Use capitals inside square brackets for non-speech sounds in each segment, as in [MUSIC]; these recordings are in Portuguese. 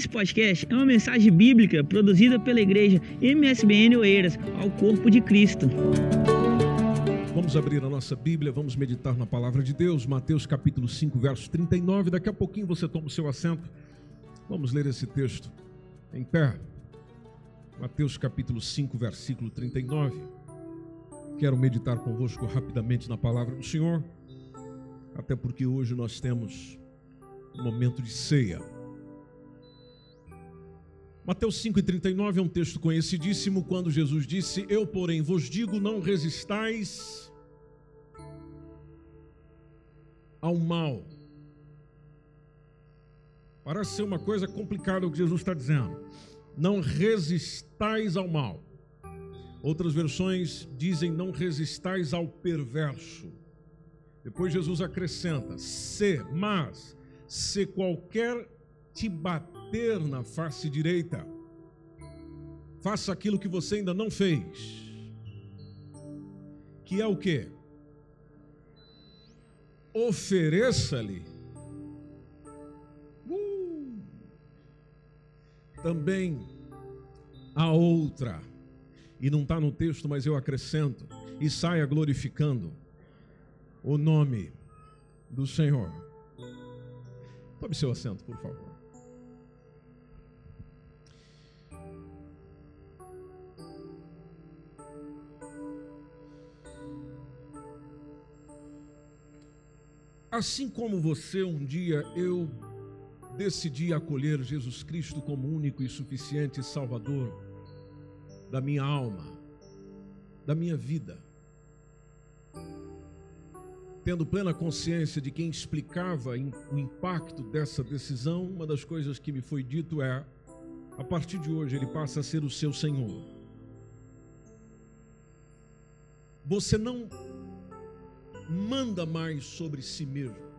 Esse podcast é uma mensagem bíblica produzida pela igreja MSBN Oeiras ao corpo de Cristo. Vamos abrir a nossa Bíblia, vamos meditar na palavra de Deus, Mateus capítulo 5, verso 39. Daqui a pouquinho você toma o seu assento. Vamos ler esse texto em pé. Mateus capítulo 5, versículo 39. Quero meditar convosco rapidamente na palavra do Senhor, até porque hoje nós temos um momento de ceia. Mateus 5,39 é um texto conhecidíssimo quando Jesus disse: Eu, porém, vos digo, não resistais ao mal. Parece ser uma coisa complicada o que Jesus está dizendo. Não resistais ao mal. Outras versões dizem: Não resistais ao perverso. Depois Jesus acrescenta: Se, mas, se qualquer te bater na face direita, faça aquilo que você ainda não fez. Que é o que? Ofereça-lhe uh, também a outra. E não está no texto, mas eu acrescento. E saia glorificando o nome do Senhor. Tome seu assento, por favor. Assim como você, um dia eu decidi acolher Jesus Cristo como único e suficiente Salvador da minha alma, da minha vida. Tendo plena consciência de quem explicava o impacto dessa decisão, uma das coisas que me foi dito é: a partir de hoje ele passa a ser o seu Senhor. Você não manda mais sobre si mesmo.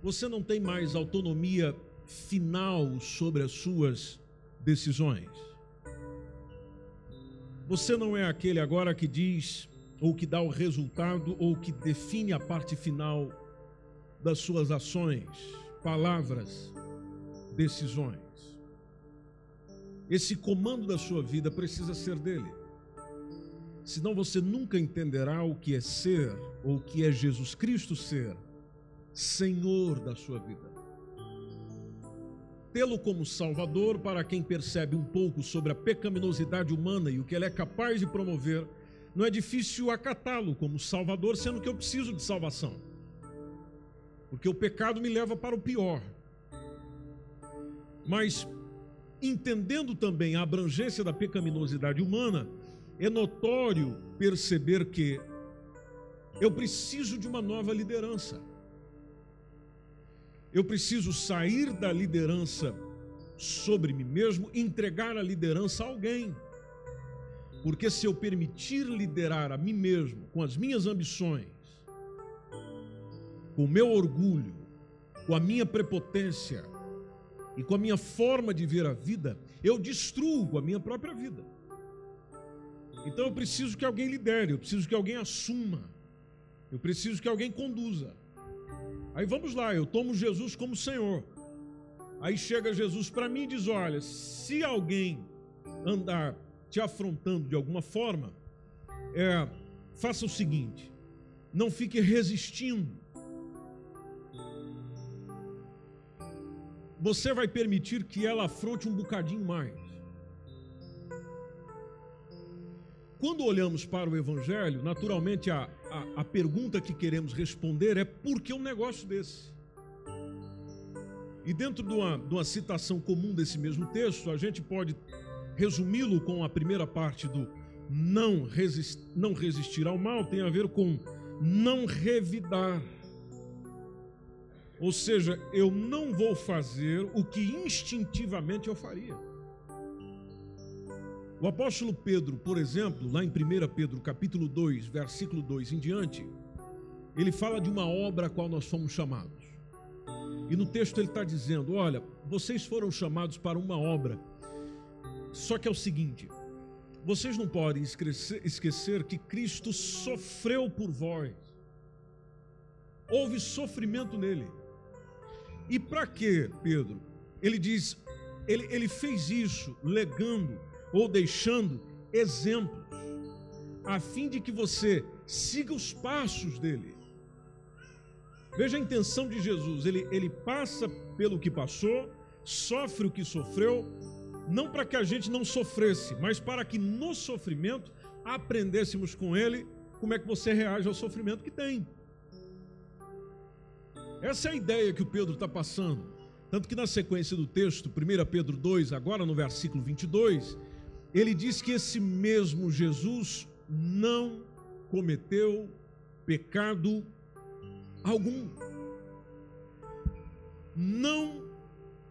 Você não tem mais autonomia final sobre as suas decisões. Você não é aquele agora que diz, ou que dá o resultado, ou que define a parte final das suas ações, palavras, decisões. Esse comando da sua vida precisa ser dele senão você nunca entenderá o que é ser, ou o que é Jesus Cristo ser, Senhor da sua vida. Tê-lo como Salvador, para quem percebe um pouco sobre a pecaminosidade humana e o que ele é capaz de promover, não é difícil acatá-lo como Salvador, sendo que eu preciso de salvação. Porque o pecado me leva para o pior. Mas, entendendo também a abrangência da pecaminosidade humana, é notório perceber que eu preciso de uma nova liderança. Eu preciso sair da liderança sobre mim mesmo, entregar a liderança a alguém. Porque se eu permitir liderar a mim mesmo com as minhas ambições, com o meu orgulho, com a minha prepotência e com a minha forma de ver a vida, eu destruo a minha própria vida. Então eu preciso que alguém lidere, eu preciso que alguém assuma, eu preciso que alguém conduza. Aí vamos lá, eu tomo Jesus como Senhor. Aí chega Jesus para mim e diz: Olha, se alguém andar te afrontando de alguma forma, é, faça o seguinte: não fique resistindo. Você vai permitir que ela afronte um bocadinho mais. Quando olhamos para o Evangelho, naturalmente a, a, a pergunta que queremos responder é por que um negócio desse? E dentro de uma, de uma citação comum desse mesmo texto, a gente pode resumi-lo com a primeira parte do não, resist, não resistir ao mal, tem a ver com não revidar. Ou seja, eu não vou fazer o que instintivamente eu faria. O apóstolo Pedro, por exemplo, lá em 1 Pedro, capítulo 2, versículo 2 em diante, ele fala de uma obra a qual nós fomos chamados. E no texto ele está dizendo: Olha, vocês foram chamados para uma obra. Só que é o seguinte: vocês não podem esquecer, esquecer que Cristo sofreu por vós. Houve sofrimento nele. E para quê, Pedro? Ele diz, ele, ele fez isso legando ou deixando exemplos, a fim de que você siga os passos dele. Veja a intenção de Jesus, ele, ele passa pelo que passou, sofre o que sofreu, não para que a gente não sofresse, mas para que no sofrimento aprendêssemos com ele como é que você reage ao sofrimento que tem. Essa é a ideia que o Pedro está passando. Tanto que na sequência do texto, 1 Pedro 2, agora no versículo 22, ele diz que esse mesmo Jesus não cometeu pecado algum. Não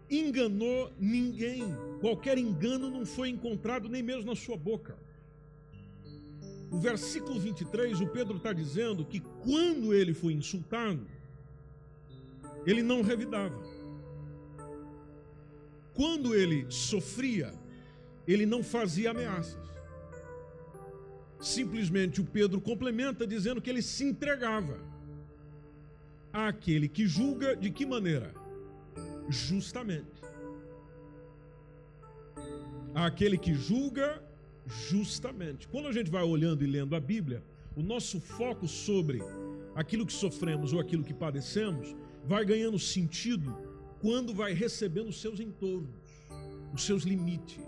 enganou ninguém. Qualquer engano não foi encontrado nem mesmo na sua boca. O versículo 23, o Pedro está dizendo que quando ele foi insultado, ele não revidava. Quando ele sofria, ele não fazia ameaças. Simplesmente o Pedro complementa dizendo que ele se entregava àquele que julga de que maneira? Justamente. Àquele que julga justamente. Quando a gente vai olhando e lendo a Bíblia, o nosso foco sobre aquilo que sofremos ou aquilo que padecemos vai ganhando sentido quando vai recebendo os seus entornos, os seus limites.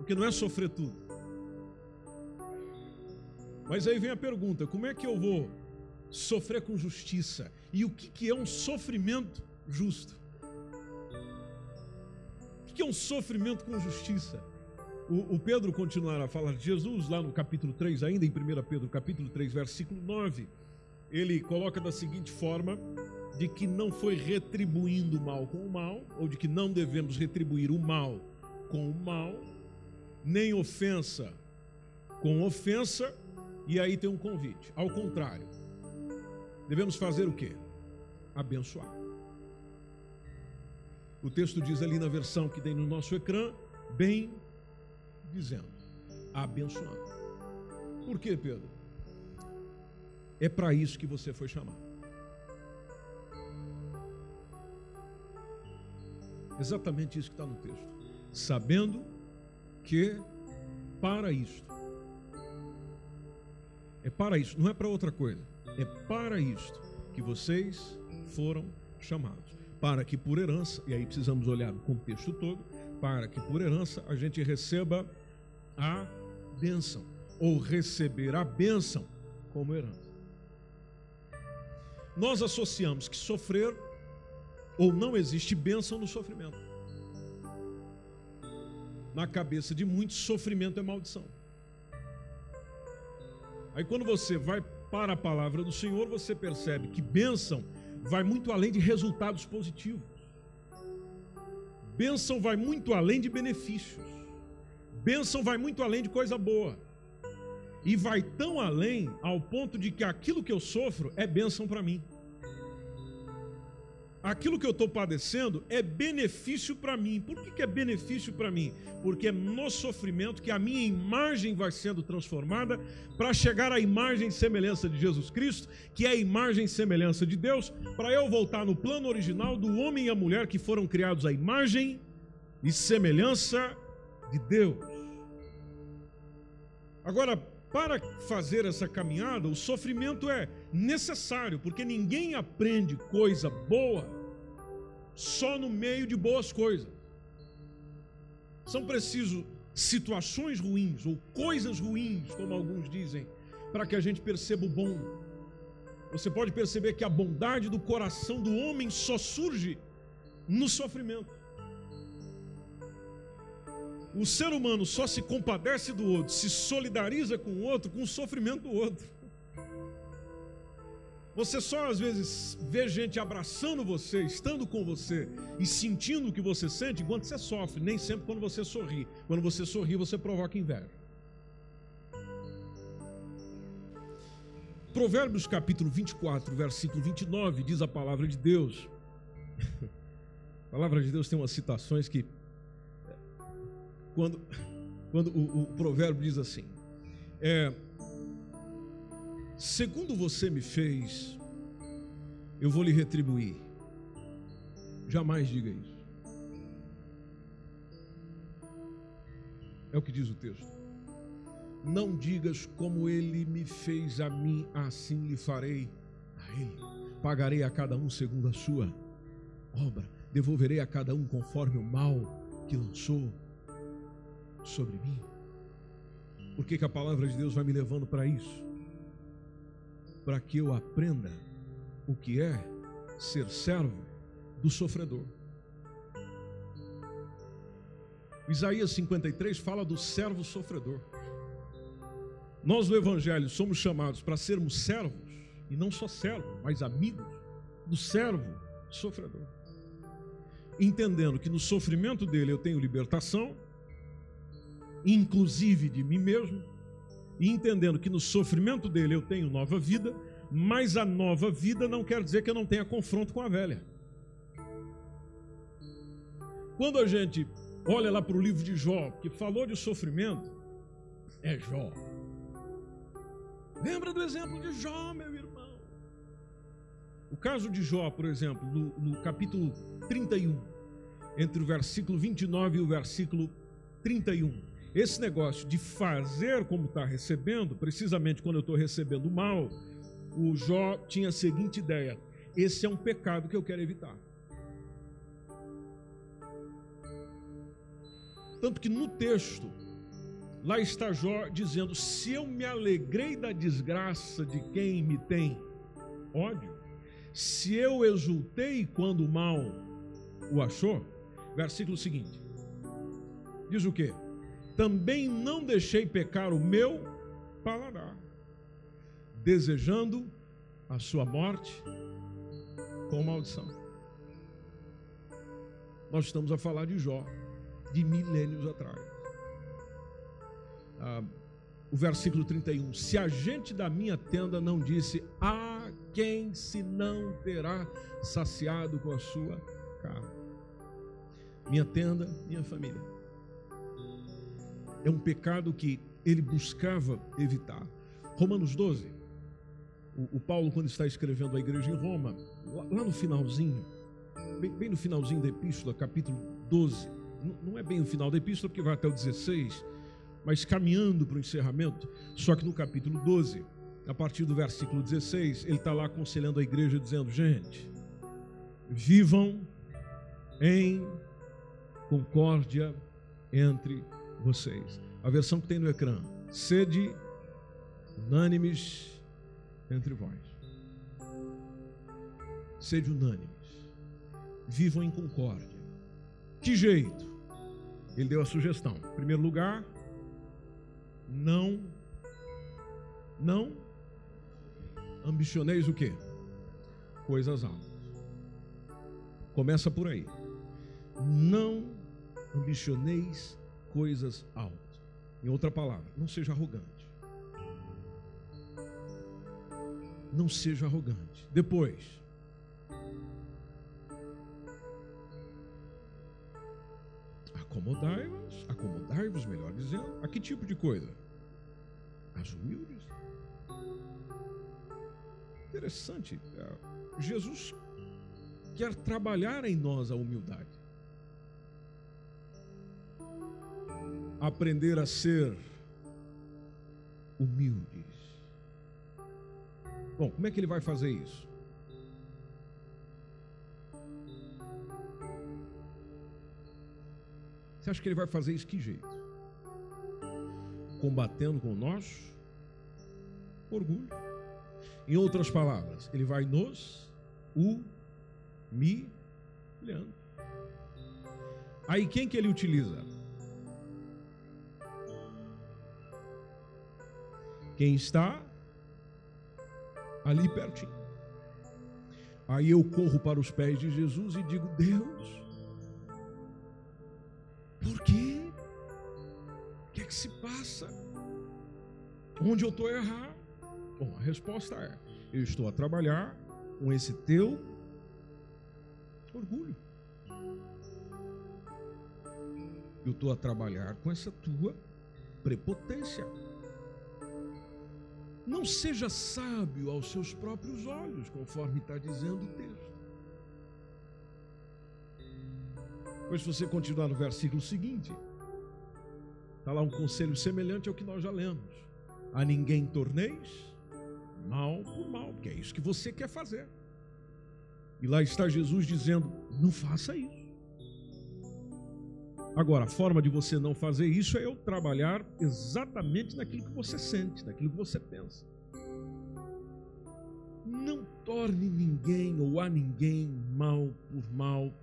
Porque não é sofrer tudo. Mas aí vem a pergunta: como é que eu vou sofrer com justiça? E o que, que é um sofrimento justo? O que é um sofrimento com justiça? O, o Pedro continuará a falar de Jesus lá no capítulo 3, ainda em 1 Pedro, capítulo 3, versículo 9. Ele coloca da seguinte forma: de que não foi retribuindo o mal com o mal, ou de que não devemos retribuir o mal com o mal, nem ofensa com ofensa, e aí tem um convite. Ao contrário, devemos fazer o quê? Abençoar. O texto diz ali na versão que tem no nosso ecrã, bem dizendo, abençoar. Por quê, Pedro? É para isso que você foi chamado. Exatamente isso que está no texto. Sabendo que para isto. É para isso, não é para outra coisa. É para isto que vocês foram chamados. Para que por herança, e aí precisamos olhar o contexto todo, para que por herança a gente receba a bênção, ou receber a bênção como herança. Nós associamos que sofrer ou não existe bênção no sofrimento. Na cabeça de muitos, sofrimento é maldição. Aí quando você vai para a palavra do Senhor, você percebe que bênção vai muito além de resultados positivos. Bênção vai muito além de benefícios. Bênção vai muito além de coisa boa. E vai tão além ao ponto de que aquilo que eu sofro é bênção para mim aquilo que eu estou padecendo é benefício para mim. Por que, que é benefício para mim? Porque é no sofrimento que a minha imagem vai sendo transformada para chegar à imagem e semelhança de Jesus Cristo, que é a imagem e semelhança de Deus, para eu voltar no plano original do homem e a mulher que foram criados à imagem e semelhança de Deus. Agora, para fazer essa caminhada, o sofrimento é necessário, porque ninguém aprende coisa boa só no meio de boas coisas. São preciso situações ruins ou coisas ruins, como alguns dizem, para que a gente perceba o bom. Você pode perceber que a bondade do coração do homem só surge no sofrimento. O ser humano só se compadece do outro, se solidariza com o outro com o sofrimento do outro. Você só às vezes vê gente abraçando você, estando com você e sentindo o que você sente enquanto você sofre, nem sempre quando você sorri. Quando você sorri, você provoca inveja. Provérbios capítulo 24, versículo 29, diz a palavra de Deus. [LAUGHS] A palavra de Deus tem umas citações que quando, quando o, o provérbio diz assim: é, segundo você me fez, eu vou lhe retribuir. Jamais diga isso. É o que diz o texto. Não digas como ele me fez a mim, assim lhe farei a ele. Pagarei a cada um segundo a sua obra. Devolverei a cada um conforme o mal que lançou sobre mim. Por que, que a palavra de Deus vai me levando para isso? Para que eu aprenda o que é ser servo do sofredor. Isaías 53 fala do servo sofredor. Nós no Evangelho somos chamados para sermos servos, e não só servos, mas amigos do servo sofredor. Entendendo que no sofrimento dele eu tenho libertação, inclusive de mim mesmo, e entendendo que no sofrimento dele eu tenho nova vida, mas a nova vida não quer dizer que eu não tenha confronto com a velha. Quando a gente olha lá para o livro de Jó, que falou de sofrimento, é Jó. Lembra do exemplo de Jó, meu irmão? O caso de Jó, por exemplo, no, no capítulo 31, entre o versículo 29 e o versículo 31. Esse negócio de fazer como está recebendo, precisamente quando eu estou recebendo mal, o Jó tinha a seguinte ideia: esse é um pecado que eu quero evitar. Tanto que no texto, lá está Jó dizendo: se eu me alegrei da desgraça de quem me tem ódio, se eu exultei quando o mal o achou, versículo seguinte, diz o que? Também não deixei pecar o meu paladar, desejando a sua morte com maldição. Nós estamos a falar de Jó, de milênios atrás. Ah, o versículo 31: Se a gente da minha tenda não disse, a quem se não terá saciado com a sua carne? Minha tenda, minha família é um pecado que ele buscava evitar. Romanos 12, o, o Paulo, quando está escrevendo a igreja em Roma, lá, lá no finalzinho, bem, bem, no finalzinho da epístola, capítulo 12, não, não é bem o final da epístola, porque vai até o 16, mas caminhando para o encerramento, só que no capítulo 12, a partir do versículo 16, ele está lá aconselhando a igreja, dizendo: gente, vivam em concórdia entre vocês. A versão que tem no ecrã: sede unânimes entre vós. Sede unânimes. Vivam em concórdia. Que jeito? Ele deu a sugestão. Em primeiro lugar, não não ambicioneis o quê? Coisas altas. Começa por aí. Não ambicioneis coisas altas. Em outra palavra, não seja arrogante. Não seja arrogante. Depois, acomodai-vos, acomodai-vos, melhor dizendo, a que tipo de coisa? As humildes. Interessante. É, Jesus quer trabalhar em nós a humildade. Aprender a ser humildes. Bom, como é que ele vai fazer isso? Você acha que ele vai fazer isso que jeito? Combatendo com o nosso orgulho. Em outras palavras, ele vai nos humilhando. Aí quem que ele utiliza? Quem está ali pertinho. Aí eu corro para os pés de Jesus e digo: Deus, por quê? O que é que se passa? Onde eu estou errado? Bom, a resposta é: eu estou a trabalhar com esse teu orgulho. Eu estou a trabalhar com essa tua prepotência. Não seja sábio aos seus próprios olhos, conforme está dizendo o texto. Pois se você continuar no versículo seguinte, está lá um conselho semelhante ao que nós já lemos. A ninguém torneis mal por mal, porque é isso que você quer fazer. E lá está Jesus dizendo: não faça isso. Agora, a forma de você não fazer isso é eu trabalhar exatamente naquilo que você sente, naquilo que você pensa. Não torne ninguém ou a ninguém mal por mal.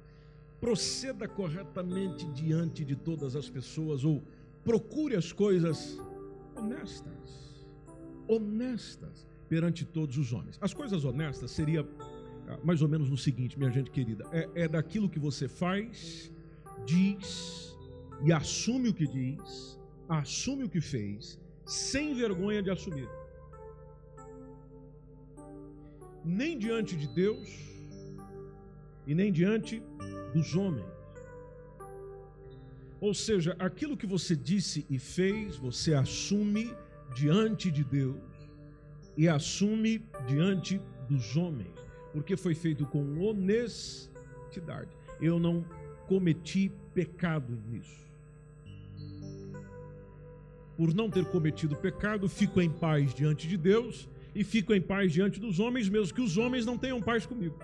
Proceda corretamente diante de todas as pessoas ou procure as coisas honestas. Honestas perante todos os homens. As coisas honestas seria ah, mais ou menos no seguinte, minha gente querida: é, é daquilo que você faz, diz e assume o que diz, assume o que fez, sem vergonha de assumir. Nem diante de Deus e nem diante dos homens. Ou seja, aquilo que você disse e fez, você assume diante de Deus e assume diante dos homens, porque foi feito com honestidade. Eu não cometi pecado nisso. Por não ter cometido pecado, fico em paz diante de Deus e fico em paz diante dos homens, mesmo que os homens não tenham paz comigo.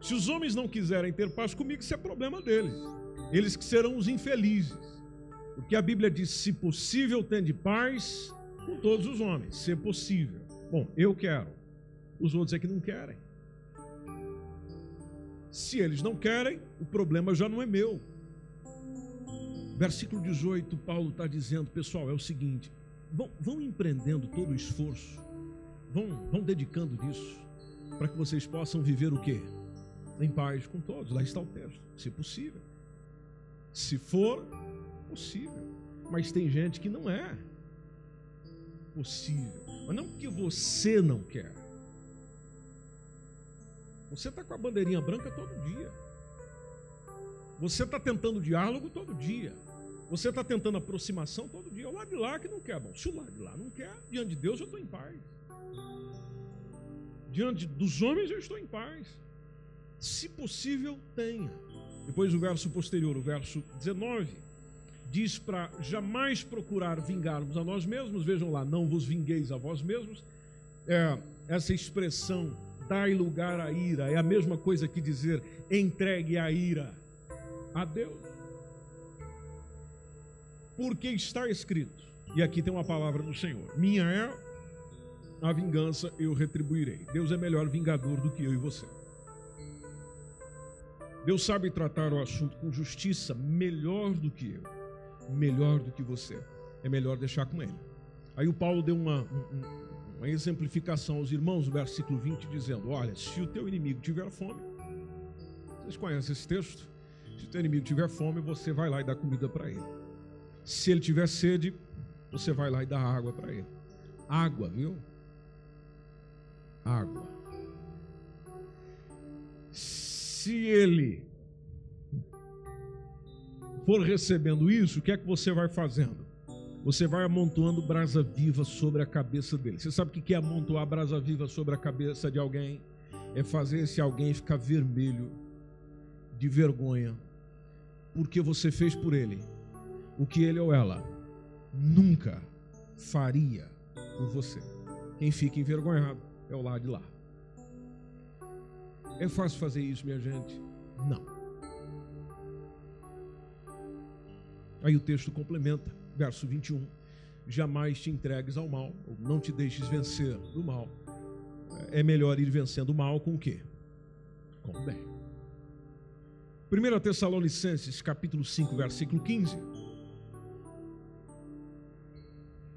Se os homens não quiserem ter paz comigo, isso é problema deles. Eles que serão os infelizes. Porque a Bíblia diz: se possível, tende paz com todos os homens, se possível. Bom, eu quero. Os outros é que não querem. Se eles não querem, o problema já não é meu. Versículo 18, Paulo está dizendo, pessoal, é o seguinte: vão, vão empreendendo todo o esforço, vão, vão dedicando nisso, para que vocês possam viver o quê? Em paz com todos. Lá está o texto, se possível. Se for possível. Mas tem gente que não é possível, mas não porque você não quer. Você está com a bandeirinha branca todo dia. Você está tentando diálogo todo dia. Você está tentando aproximação todo dia. O lado de lá que não quer. Bom, se o lado de lá não quer, diante de Deus eu estou em paz. Diante dos homens eu estou em paz. Se possível, tenha. Depois o verso posterior, o verso 19 diz para jamais procurar vingarmos a nós mesmos, vejam lá, não vos vingueis a vós mesmos. É, essa expressão, dai lugar à ira, é a mesma coisa que dizer entregue a ira a Deus. Porque está escrito, e aqui tem uma palavra do Senhor: minha é a vingança, eu retribuirei. Deus é melhor vingador do que eu e você. Deus sabe tratar o assunto com justiça melhor do que eu melhor do que você. É melhor deixar com ele. Aí o Paulo deu uma, uma, uma exemplificação aos irmãos, versículo 20, dizendo: Olha, se o teu inimigo tiver fome, vocês conhecem esse texto? Se o teu inimigo tiver fome, você vai lá e dá comida para ele. Se ele tiver sede, você vai lá e dá água para ele. Água, viu? Água. Se ele for recebendo isso, o que é que você vai fazendo? Você vai amontoando brasa viva sobre a cabeça dele. Você sabe o que é amontoar brasa viva sobre a cabeça de alguém? É fazer esse alguém ficar vermelho de vergonha, porque você fez por ele o que ele ou ela nunca faria por você. Quem fica envergonhado é o lado de lá. É fácil fazer isso, minha gente? Não. Aí o texto complementa, verso 21. Jamais te entregues ao mal, ou não te deixes vencer do mal. É melhor ir vencendo o mal com o quê? Com o bem. 1 Tessalonicenses, capítulo 5, versículo 15.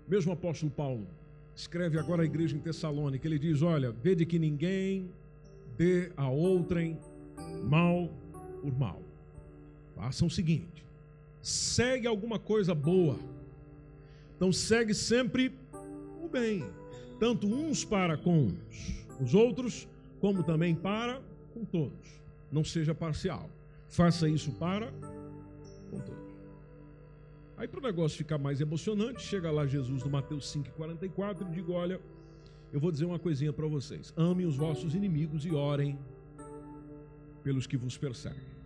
Mesmo apóstolo Paulo escreve agora à igreja em Tessalônica, ele diz: Olha, vede que ninguém dê a outrem mal por mal. Façam o seguinte: segue alguma coisa boa. Então segue sempre o bem, tanto uns para com os outros, como também para com todos. Não seja parcial. Faça isso para com todos. Aí para o negócio ficar mais emocionante, chega lá Jesus no Mateus 5,44 e diga: Olha, eu vou dizer uma coisinha para vocês. Amem os vossos inimigos e orem pelos que vos perseguem.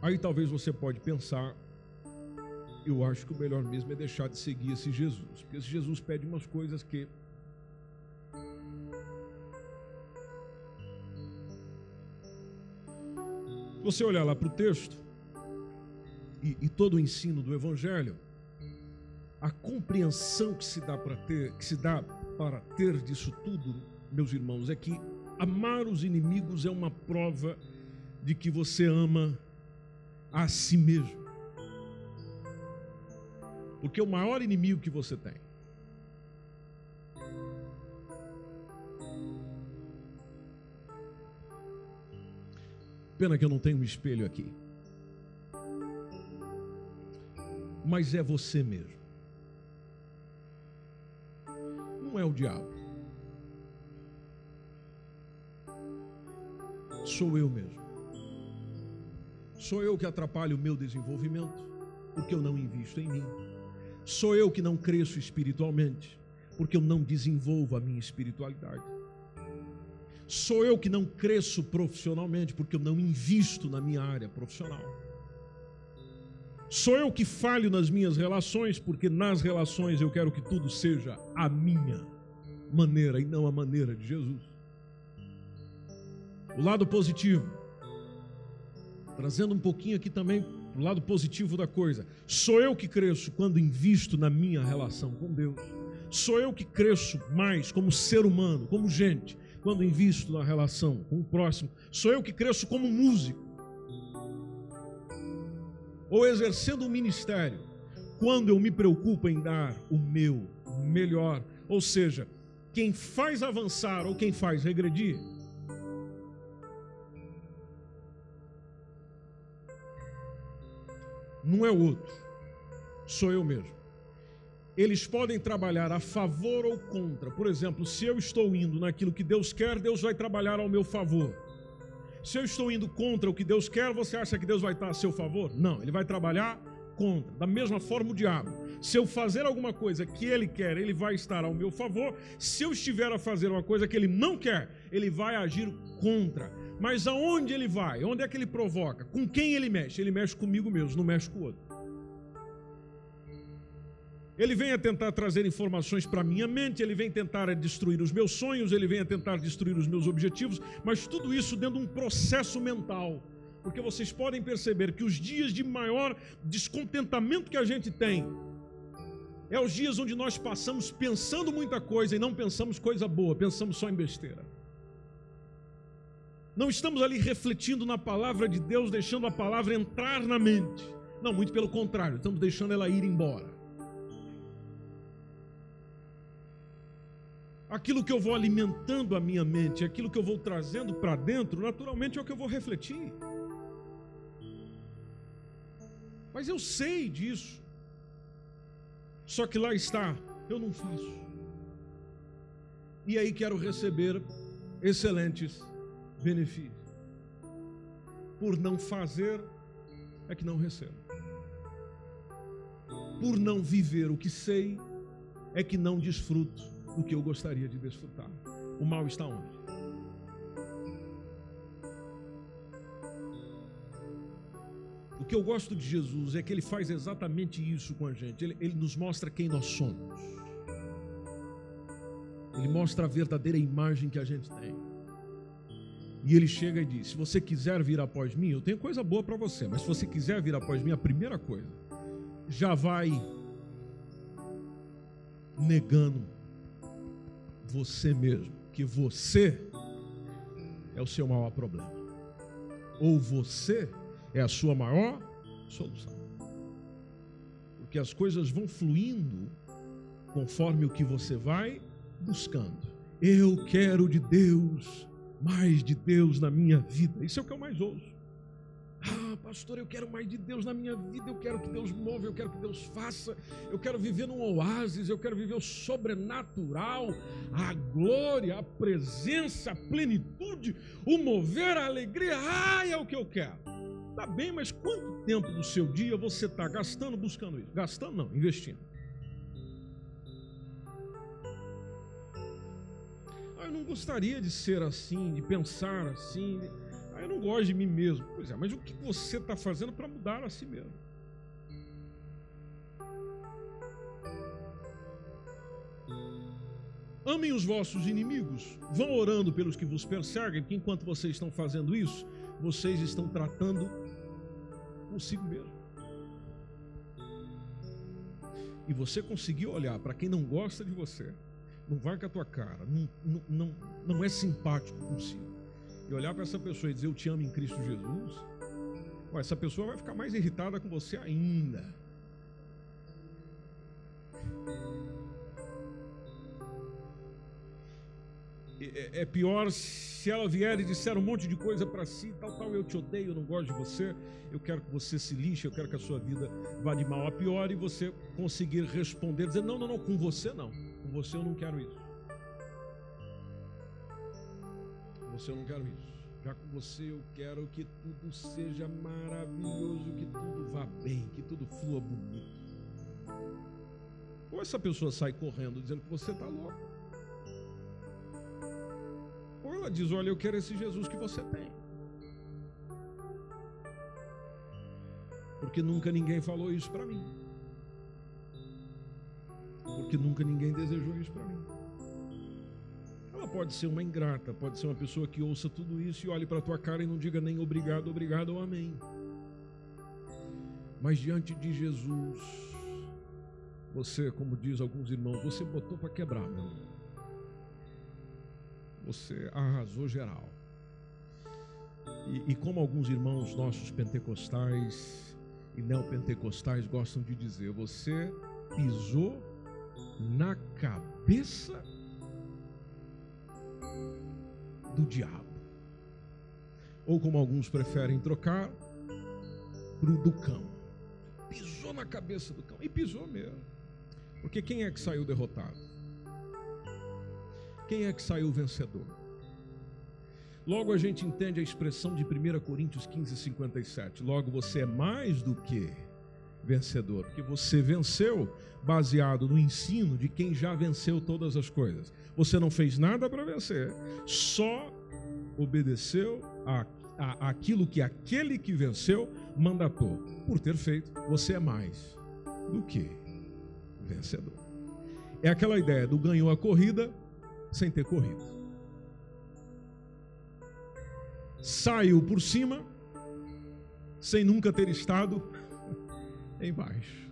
Aí talvez você pode pensar, eu acho que o melhor mesmo é deixar de seguir esse Jesus, porque esse Jesus pede umas coisas que Se você olhar lá para o texto e, e, todo o ensino do Evangelho, a compreensão que se dá para ter, que se dá para ter disso tudo, meus irmãos, é que amar os inimigos é uma prova de que você ama a si mesmo. Porque o maior inimigo que você tem Pena que eu não tenho um espelho aqui. Mas é você mesmo. Não é o diabo. Sou eu mesmo. Sou eu que atrapalho o meu desenvolvimento, porque eu não invisto em mim. Sou eu que não cresço espiritualmente, porque eu não desenvolvo a minha espiritualidade. Sou eu que não cresço profissionalmente, porque eu não invisto na minha área profissional. Sou eu que falho nas minhas relações, porque nas relações eu quero que tudo seja a minha maneira e não a maneira de Jesus. O lado positivo, trazendo um pouquinho aqui também o lado positivo da coisa. Sou eu que cresço quando invisto na minha relação com Deus. Sou eu que cresço mais como ser humano, como gente, quando invisto na relação com o próximo, sou eu que cresço como músico, ou exercendo um ministério, quando eu me preocupo em dar o meu melhor, ou seja, quem faz avançar ou quem faz regredir, não é outro, sou eu mesmo eles podem trabalhar a favor ou contra. Por exemplo, se eu estou indo naquilo que Deus quer, Deus vai trabalhar ao meu favor. Se eu estou indo contra o que Deus quer, você acha que Deus vai estar a seu favor? Não, ele vai trabalhar contra. Da mesma forma, o diabo. Se eu fazer alguma coisa que ele quer, ele vai estar ao meu favor. Se eu estiver a fazer uma coisa que ele não quer, ele vai agir contra. Mas aonde ele vai? Onde é que ele provoca? Com quem ele mexe? Ele mexe comigo mesmo, não mexe com o outro. Ele vem a tentar trazer informações para minha mente, ele vem tentar destruir os meus sonhos, ele vem a tentar destruir os meus objetivos, mas tudo isso dentro de um processo mental. Porque vocês podem perceber que os dias de maior descontentamento que a gente tem é os dias onde nós passamos pensando muita coisa e não pensamos coisa boa, pensamos só em besteira. Não estamos ali refletindo na palavra de Deus, deixando a palavra entrar na mente. Não, muito pelo contrário, estamos deixando ela ir embora. aquilo que eu vou alimentando a minha mente, aquilo que eu vou trazendo para dentro, naturalmente é o que eu vou refletir. Mas eu sei disso. Só que lá está, eu não faço. E aí quero receber excelentes benefícios. Por não fazer, é que não recebo. Por não viver o que sei, é que não desfruto do que eu gostaria de desfrutar. O mal está onde? O que eu gosto de Jesus é que ele faz exatamente isso com a gente. Ele, ele nos mostra quem nós somos. Ele mostra a verdadeira imagem que a gente tem. E ele chega e diz: Se você quiser vir após mim, eu tenho coisa boa para você, mas se você quiser vir após mim, a primeira coisa, já vai negando você mesmo, que você é o seu maior problema. Ou você é a sua maior solução. Porque as coisas vão fluindo conforme o que você vai buscando. Eu quero de Deus, mais de Deus na minha vida. Isso é o que eu mais ouço. Ah, pastor, eu quero mais de Deus na minha vida, eu quero que Deus move, eu quero que Deus faça, eu quero viver num oásis, eu quero viver o sobrenatural, a glória, a presença, a plenitude, o mover, a alegria. Ah, é o que eu quero. Tá bem, mas quanto tempo do seu dia você está gastando buscando isso? Gastando não, investindo. Eu não gostaria de ser assim, de pensar assim. Ah, eu não gosto de mim mesmo. Pois é, mas o que você está fazendo para mudar a si mesmo? Amem os vossos inimigos, vão orando pelos que vos perseguem, que enquanto vocês estão fazendo isso, vocês estão tratando consigo mesmo. E você conseguir olhar para quem não gosta de você, não vai com a tua cara, não, não, não, é simpático consigo, e olhar para essa pessoa e dizer eu te amo em Cristo Jesus, essa pessoa vai ficar mais irritada com você ainda. É, é pior se ela vier e disser um monte de coisa para si, tal, tal, eu te odeio, eu não gosto de você, eu quero que você se lixe, eu quero que a sua vida vá de mal a pior e você conseguir responder, dizer, não, não, não, com você não, com você eu não quero isso. Com você eu não quero isso. Já com você eu quero que tudo seja maravilhoso, que tudo vá bem, que tudo flua bonito. Ou essa pessoa sai correndo dizendo que você está louco. Ela diz: Olha, eu quero esse Jesus que você tem. Porque nunca ninguém falou isso para mim. Porque nunca ninguém desejou isso para mim. Ela pode ser uma ingrata, pode ser uma pessoa que ouça tudo isso e olhe para tua cara e não diga nem obrigado, obrigado ou amém. Mas diante de Jesus, você, como diz alguns irmãos, você botou para quebrar, meu irmão você arrasou geral. E, e como alguns irmãos nossos pentecostais e neopentecostais gostam de dizer, você pisou na cabeça do diabo. Ou como alguns preferem trocar, para o do cão. Pisou na cabeça do cão. E pisou mesmo. Porque quem é que saiu derrotado? Quem é que saiu vencedor? Logo a gente entende a expressão de 1 Coríntios 15, 57. Logo você é mais do que vencedor, porque você venceu baseado no ensino de quem já venceu todas as coisas. Você não fez nada para vencer, só obedeceu a, a, aquilo que aquele que venceu mandatou. Por ter feito, você é mais do que vencedor. É aquela ideia do ganhou a corrida, sem ter corrido. Saiu por cima sem nunca ter estado [LAUGHS] embaixo.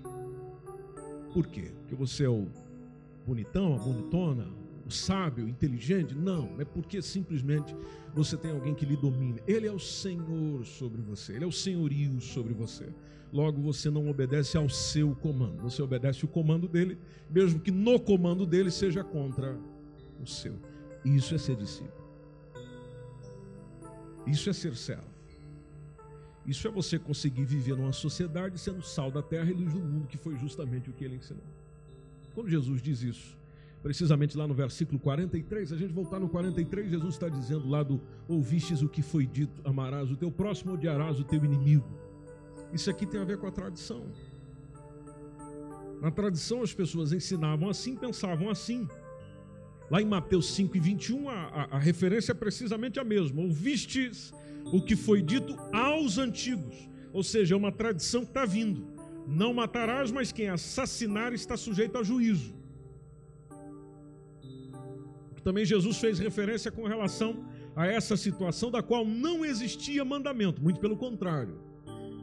Por quê? Porque você é o bonitão, a bonitona, o sábio, inteligente? Não, é porque simplesmente você tem alguém que lhe domina. Ele é o Senhor sobre você, ele é o senhorio sobre você. Logo você não obedece ao seu comando, você obedece o comando dele, mesmo que no comando dele seja contra o seu. Isso é ser discípulo. Isso é ser servo. Isso é você conseguir viver numa sociedade sendo sal da terra e luz do mundo, que foi justamente o que ele ensinou. Quando Jesus diz isso, precisamente lá no versículo 43, a gente voltar no 43, Jesus está dizendo lá do ouvistes o que foi dito, amarás o teu próximo, odiarás o teu inimigo. Isso aqui tem a ver com a tradição. Na tradição as pessoas ensinavam assim, pensavam assim. Lá em Mateus 5 e 21, a, a, a referência é precisamente a mesma. Ouvistes o que foi dito aos antigos, ou seja, é uma tradição que está vindo. Não matarás, mas quem assassinar está sujeito a juízo. Também Jesus fez referência com relação a essa situação da qual não existia mandamento, muito pelo contrário.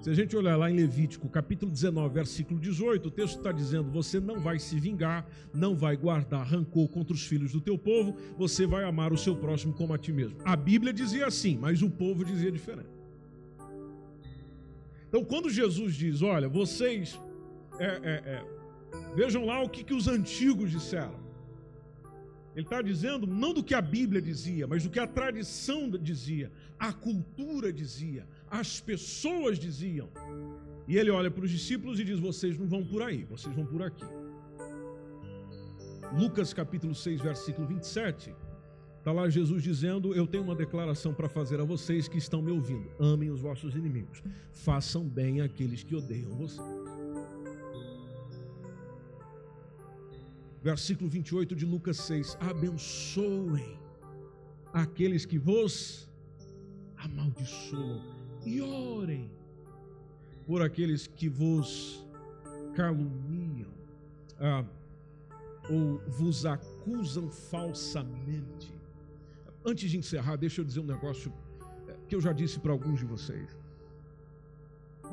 Se a gente olhar lá em Levítico, capítulo 19, versículo 18, o texto está dizendo: Você não vai se vingar, não vai guardar rancor contra os filhos do teu povo, você vai amar o seu próximo como a ti mesmo. A Bíblia dizia assim, mas o povo dizia diferente. Então, quando Jesus diz: Olha, vocês é, é, é, vejam lá o que, que os antigos disseram. Ele está dizendo não do que a Bíblia dizia, mas do que a tradição dizia, a cultura dizia, as pessoas diziam. E ele olha para os discípulos e diz: Vocês não vão por aí, vocês vão por aqui. Lucas capítulo 6, versículo 27. Está lá Jesus dizendo: Eu tenho uma declaração para fazer a vocês que estão me ouvindo. Amem os vossos inimigos. Façam bem àqueles que odeiam vocês. Versículo 28 de Lucas 6: Abençoem aqueles que vos amaldiçoam e orem por aqueles que vos caluniam ah, ou vos acusam falsamente. Antes de encerrar, deixa eu dizer um negócio eh, que eu já disse para alguns de vocês.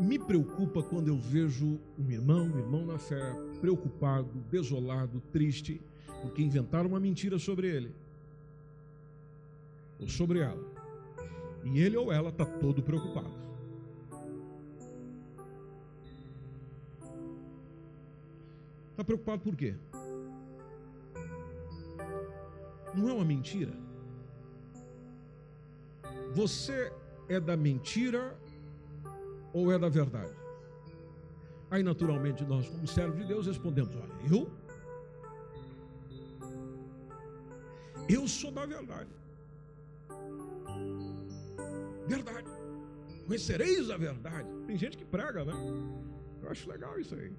Me preocupa quando eu vejo um irmão, um irmão na fé, preocupado, desolado, triste, porque inventaram uma mentira sobre ele ou sobre ela. E ele ou ela está todo preocupado. Está preocupado por quê? Não é uma mentira. Você é da mentira ou é da verdade? Aí, naturalmente, nós, como servos de Deus, respondemos: Olha, eu. Eu sou da verdade. Verdade. Conhecereis a verdade. Tem gente que prega, né? Eu acho legal isso aí.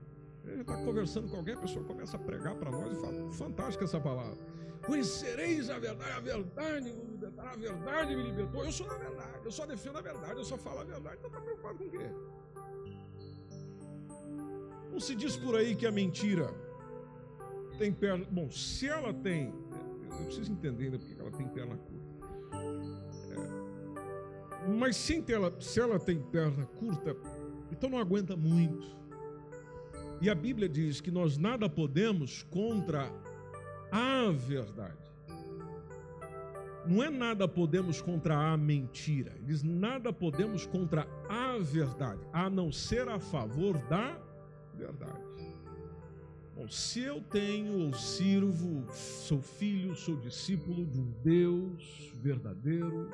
Gente está conversando com alguém, a pessoa começa a pregar para nós e fala: Fantástica essa palavra. Conhecereis a verdade, a verdade, a verdade me libertou. Eu sou da verdade, eu só defendo a verdade, eu só falo a verdade. Então está preocupado com o quê? Não se diz por aí que a mentira tem perna. Bom, se ela tem. Eu preciso entender ainda porque ela tem perna curta. Mas se ela, se ela tem perna curta, então não aguenta muito. E a Bíblia diz que nós nada podemos contra a verdade. Não é nada podemos contra a mentira. Eles nada podemos contra a verdade, a não ser a favor da verdade. Bom, se eu tenho ou sirvo, sou filho, sou discípulo de um Deus verdadeiro,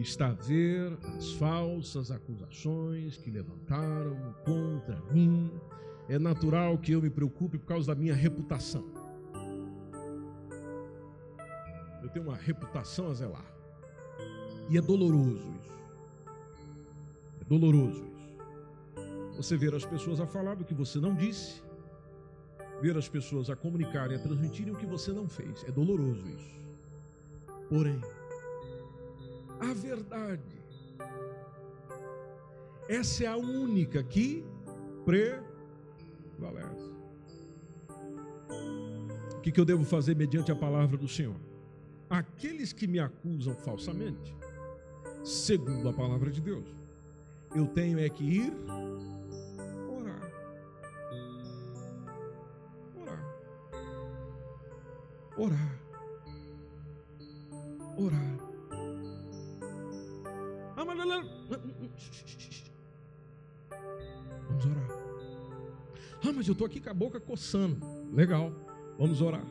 está a ver as falsas acusações que levantaram contra mim, é natural que eu me preocupe por causa da minha reputação. Eu tenho uma reputação a zelar. E é doloroso isso. É doloroso isso. Você ver as pessoas a falar do que você não disse, ver as pessoas a comunicarem, a transmitirem o que você não fez. É doloroso isso. Porém, a verdade, essa é a única que prevalece. O que, que eu devo fazer mediante a palavra do Senhor? aqueles que me acusam falsamente, segundo a palavra de Deus, eu tenho é que ir orar. Orar. Orar. Orar. Vamos orar. Ah, mas eu estou aqui com a boca coçando. Legal. Vamos orar.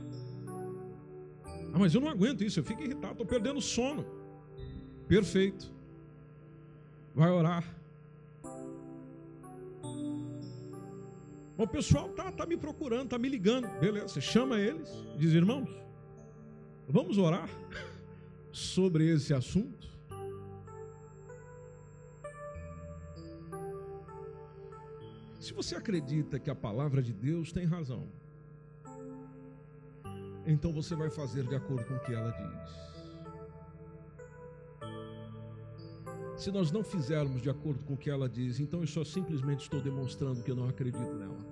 Ah, mas eu não aguento isso, eu fico irritado, estou perdendo sono. Perfeito. Vai orar. O pessoal tá, tá me procurando, tá me ligando. Beleza, você chama eles, diz irmãos, vamos orar [LAUGHS] sobre esse assunto. Você acredita que a palavra de Deus tem razão, então você vai fazer de acordo com o que ela diz. Se nós não fizermos de acordo com o que ela diz, então eu só simplesmente estou demonstrando que eu não acredito nela.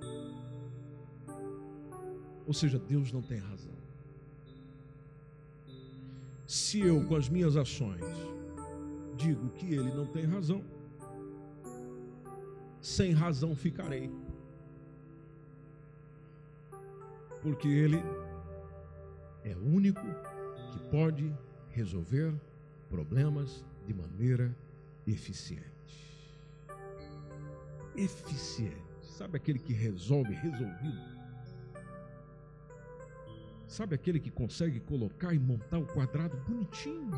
Ou seja, Deus não tem razão. Se eu, com as minhas ações, digo que Ele não tem razão, sem razão ficarei. Porque Ele é o único que pode resolver problemas de maneira eficiente. Eficiente. Sabe aquele que resolve resolvido? Sabe aquele que consegue colocar e montar o quadrado bonitinho?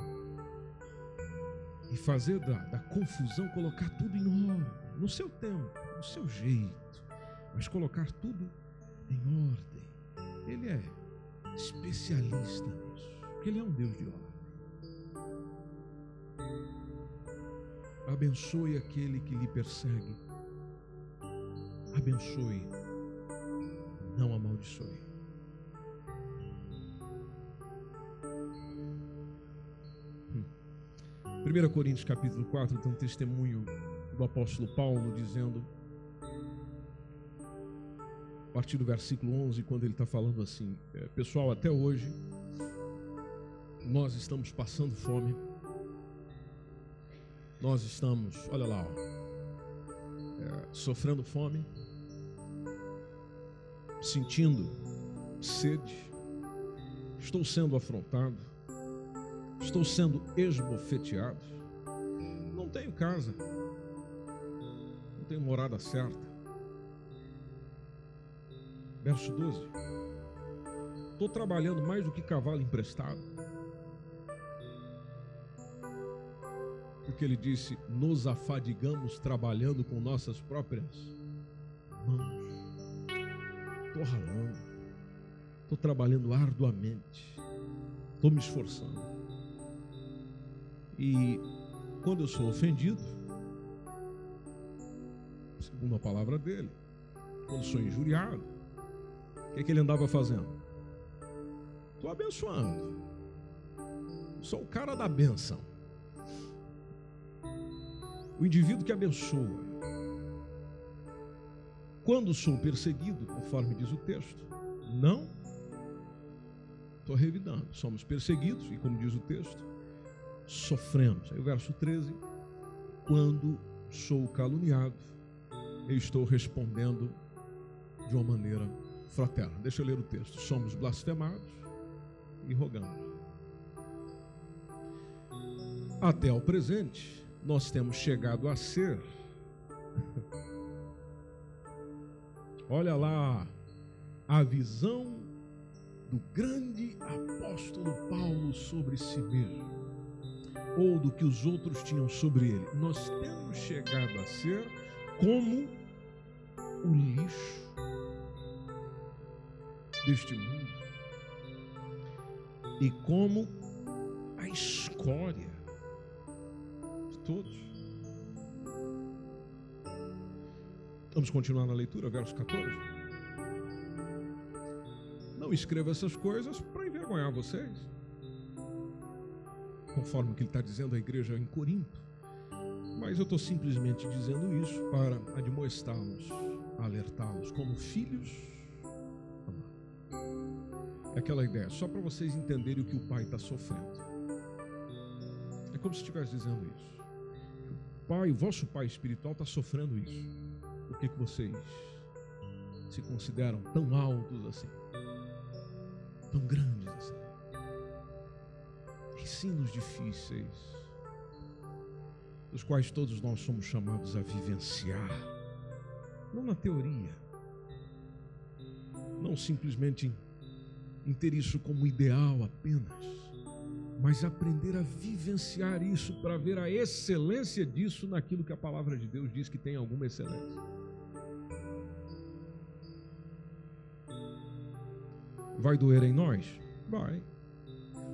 E fazer da, da confusão, colocar tudo em ordem, no seu tempo, no seu jeito, mas colocar tudo em ordem. Ele é especialista nisso, porque Ele é um Deus de ordem. Abençoe aquele que lhe persegue. Abençoe, não amaldiçoe. 1 Coríntios capítulo 4 tem um testemunho do apóstolo Paulo dizendo, a partir do versículo 11, quando ele está falando assim: é, Pessoal, até hoje nós estamos passando fome, nós estamos, olha lá, ó, é, sofrendo fome, sentindo sede, estou sendo afrontado, estou sendo esbofeteado, não tenho casa, tenho morada certa. Verso 12. Estou trabalhando mais do que cavalo emprestado. Porque ele disse: Nos afadigamos trabalhando com nossas próprias mãos. Estou ralando. Estou trabalhando arduamente. Estou me esforçando. E quando eu sou ofendido, segundo a palavra dele, quando sou injuriado, o que, é que ele andava fazendo? Estou abençoando. Sou o cara da benção. O indivíduo que abençoa. Quando sou perseguido, conforme diz o texto, não estou revidando. Somos perseguidos, e como diz o texto, sofremos. Aí o verso 13: quando sou caluniado, eu estou respondendo de uma maneira fraterna. Deixa eu ler o texto. Somos blasfemados e rogamos. Até ao presente, nós temos chegado a ser. [LAUGHS] Olha lá a visão do grande apóstolo Paulo sobre si mesmo, ou do que os outros tinham sobre ele. Nós temos chegado a ser como o lixo deste mundo e como a escória de todos. Vamos continuar na leitura, verso 14. Não escreva essas coisas para envergonhar vocês, conforme o que ele está dizendo à igreja em Corinto. Mas eu estou simplesmente dizendo isso para admoestá-los, alertá-los como filhos É aquela ideia, só para vocês entenderem o que o pai está sofrendo. É como se estivesse dizendo isso. O pai, o vosso pai espiritual está sofrendo isso. Por que, que vocês se consideram tão altos assim? Tão grandes assim? Ensinos difíceis dos quais todos nós somos chamados a vivenciar, não na teoria, não simplesmente em ter isso como ideal apenas, mas aprender a vivenciar isso para ver a excelência disso naquilo que a palavra de Deus diz que tem alguma excelência. Vai doer em nós? Vai.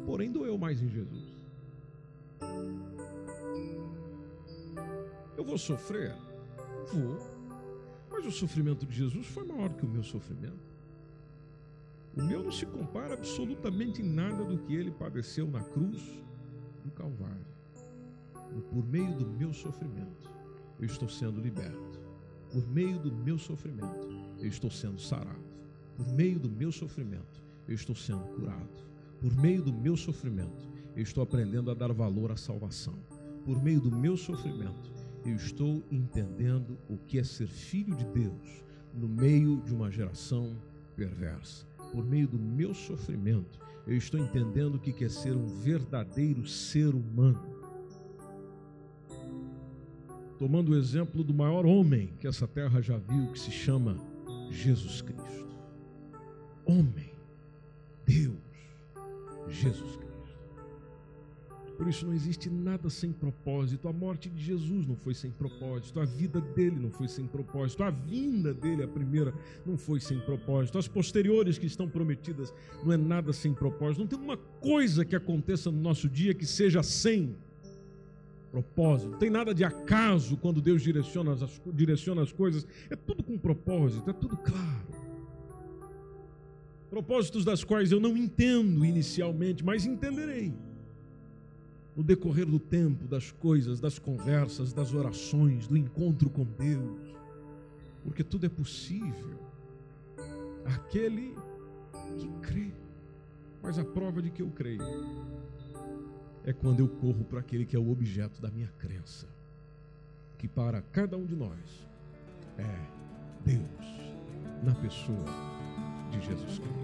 Porém, doeu mais em Jesus. Eu vou sofrer? Vou. Mas o sofrimento de Jesus foi maior que o meu sofrimento. O meu não se compara absolutamente em nada do que ele padeceu na cruz do Calvário. E por meio do meu sofrimento, eu estou sendo liberto. Por meio do meu sofrimento, eu estou sendo sarado. Por meio do meu sofrimento, eu estou sendo curado. Por meio do meu sofrimento, eu estou aprendendo a dar valor à salvação. Por meio do meu sofrimento, eu estou entendendo o que é ser filho de Deus no meio de uma geração perversa. Por meio do meu sofrimento, eu estou entendendo o que é ser um verdadeiro ser humano. Tomando o exemplo do maior homem que essa terra já viu, que se chama Jesus Cristo. Homem, Deus, Jesus Cristo. Por isso não existe nada sem propósito. A morte de Jesus não foi sem propósito, a vida dele não foi sem propósito, a vinda dele, a primeira, não foi sem propósito. As posteriores que estão prometidas não é nada sem propósito. Não tem uma coisa que aconteça no nosso dia que seja sem propósito. Não tem nada de acaso quando Deus direciona as, direciona as coisas. É tudo com propósito, é tudo claro. Propósitos das quais eu não entendo inicialmente, mas entenderei no decorrer do tempo, das coisas, das conversas, das orações, do encontro com Deus, porque tudo é possível. Aquele que crê, mas a prova de que eu creio é quando eu corro para aquele que é o objeto da minha crença, que para cada um de nós é Deus na pessoa de Jesus Cristo.